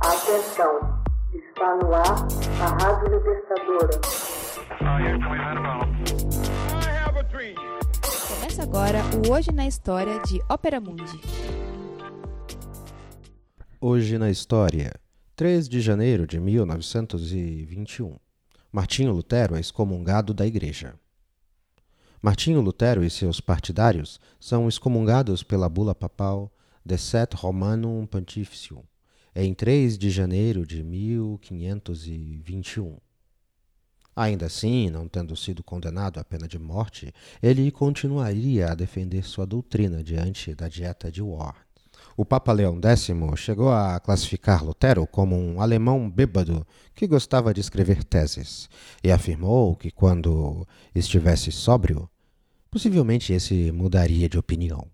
Atenção, está no ar a Rádio Libertadora. Começa agora o Hoje na História de Ópera Mundi. Hoje na História, 3 de janeiro de 1921. Martinho Lutero é excomungado da Igreja. Martinho Lutero e seus partidários são excomungados pela bula papal De Set Romanum Pontificium em 3 de janeiro de 1521. Ainda assim, não tendo sido condenado à pena de morte, ele continuaria a defender sua doutrina diante da Dieta de Worms. O Papa Leão X chegou a classificar Lutero como um alemão bêbado que gostava de escrever teses e afirmou que, quando estivesse sóbrio, possivelmente esse mudaria de opinião.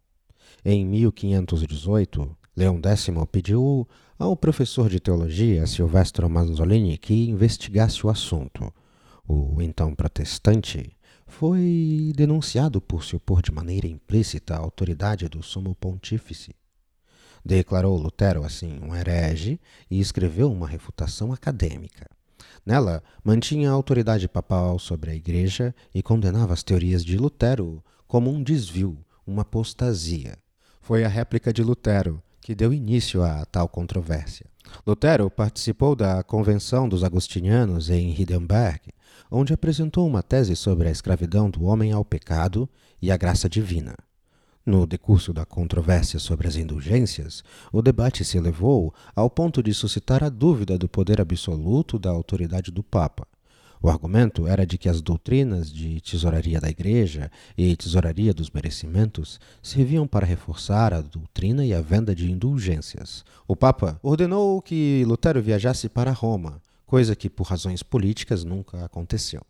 Em 1518, Leão X pediu ao professor de teologia Silvestro Manzolini que investigasse o assunto. O então protestante foi denunciado por se opor de maneira implícita à autoridade do sumo pontífice. Declarou Lutero assim um herege e escreveu uma refutação acadêmica. Nela, mantinha a autoridade papal sobre a Igreja e condenava as teorias de Lutero como um desvio, uma apostasia. Foi a réplica de Lutero que deu início a tal controvérsia. Lutero participou da Convenção dos Agostinianos em Hiddenberg, onde apresentou uma tese sobre a escravidão do homem ao pecado e a graça divina. No decurso da controvérsia sobre as indulgências, o debate se elevou ao ponto de suscitar a dúvida do poder absoluto da autoridade do Papa. O argumento era de que as doutrinas de tesouraria da Igreja e tesouraria dos merecimentos serviam para reforçar a doutrina e a venda de indulgências. O Papa ordenou que Lutero viajasse para Roma, coisa que por razões políticas nunca aconteceu.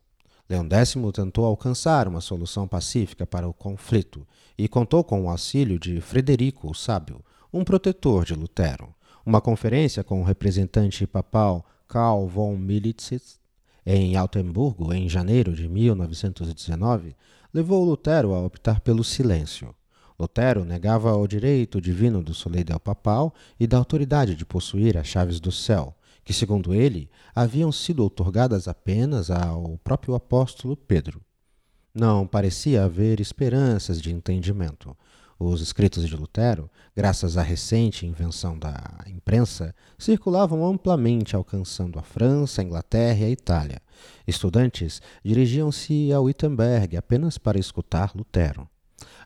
Leão X tentou alcançar uma solução pacífica para o conflito e contou com o auxílio de Frederico o Sábio, um protetor de Lutero. Uma conferência com o representante papal Karl von Militz em Altenburgo, em janeiro de 1919, levou Lutero a optar pelo silêncio. Lutero negava o direito divino do soleil papal e da autoridade de possuir as chaves do céu, que, segundo ele, haviam sido otorgadas apenas ao próprio apóstolo Pedro. Não parecia haver esperanças de entendimento. Os escritos de Lutero, graças à recente invenção da imprensa, circulavam amplamente, alcançando a França, a Inglaterra e a Itália. Estudantes dirigiam-se a Wittenberg apenas para escutar Lutero.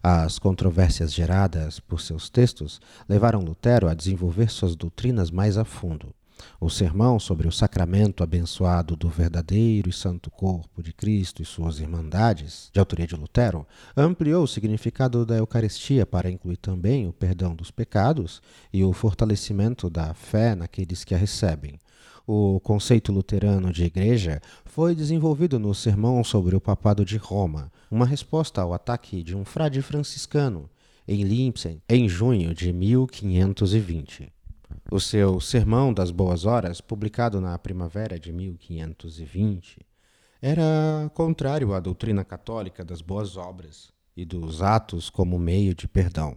As controvérsias geradas por seus textos levaram Lutero a desenvolver suas doutrinas mais a fundo. O sermão sobre o sacramento abençoado do verdadeiro e santo corpo de Cristo e suas irmandades, de autoria de Lutero, ampliou o significado da Eucaristia para incluir também o perdão dos pecados e o fortalecimento da fé naqueles que a recebem. O conceito luterano de igreja foi desenvolvido no Sermão sobre o Papado de Roma, uma resposta ao ataque de um frade franciscano em Limpsen em junho de 1520. O seu Sermão das Boas Horas, publicado na primavera de 1520, era contrário à doutrina católica das boas obras e dos atos como meio de perdão.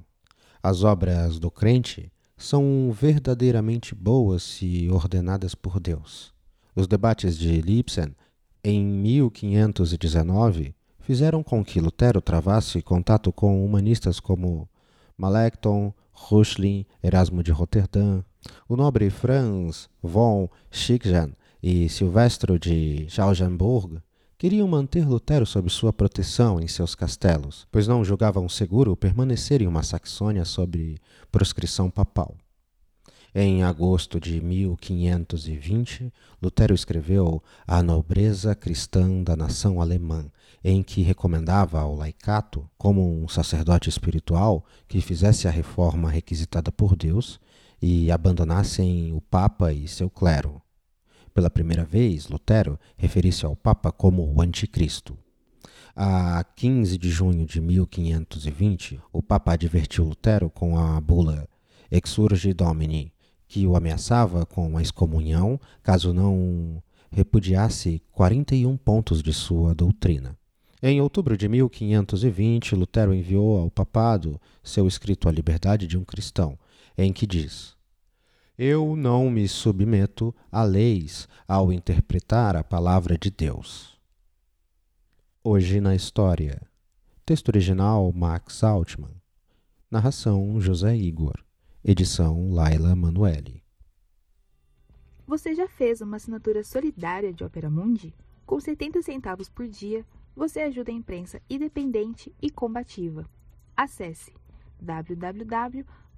As obras do crente são verdadeiramente boas se ordenadas por Deus. Os debates de Lipsen, em 1519, fizeram com que Lutero travasse contato com humanistas como Melanchthon, Reuchlin, Erasmo de Roterdã, o nobre Franz von Schickgen e Silvestro de Schaugenburg queriam manter Lutero sob sua proteção em seus castelos, pois não julgavam seguro permanecer em uma Saxônia sob proscrição papal. Em agosto de 1520, Lutero escreveu A Nobreza Cristã da Nação Alemã, em que recomendava ao laicato, como um sacerdote espiritual, que fizesse a reforma requisitada por Deus e abandonassem o Papa e seu clero. Pela primeira vez, Lutero referiu-se ao Papa como o Anticristo. A 15 de junho de 1520, o Papa advertiu Lutero com a bula Exurge Domini, que o ameaçava com a excomunhão caso não repudiasse 41 pontos de sua doutrina. Em outubro de 1520, Lutero enviou ao papado seu escrito A Liberdade de um Cristão, em que diz: Eu não me submeto a leis ao interpretar a palavra de Deus. Hoje na história. Texto original Max Altman. Narração José Igor. Edição Laila Manuelle. Você já fez uma assinatura solidária de Opera Mundi? Com 70 centavos por dia, você ajuda a imprensa independente e combativa. Acesse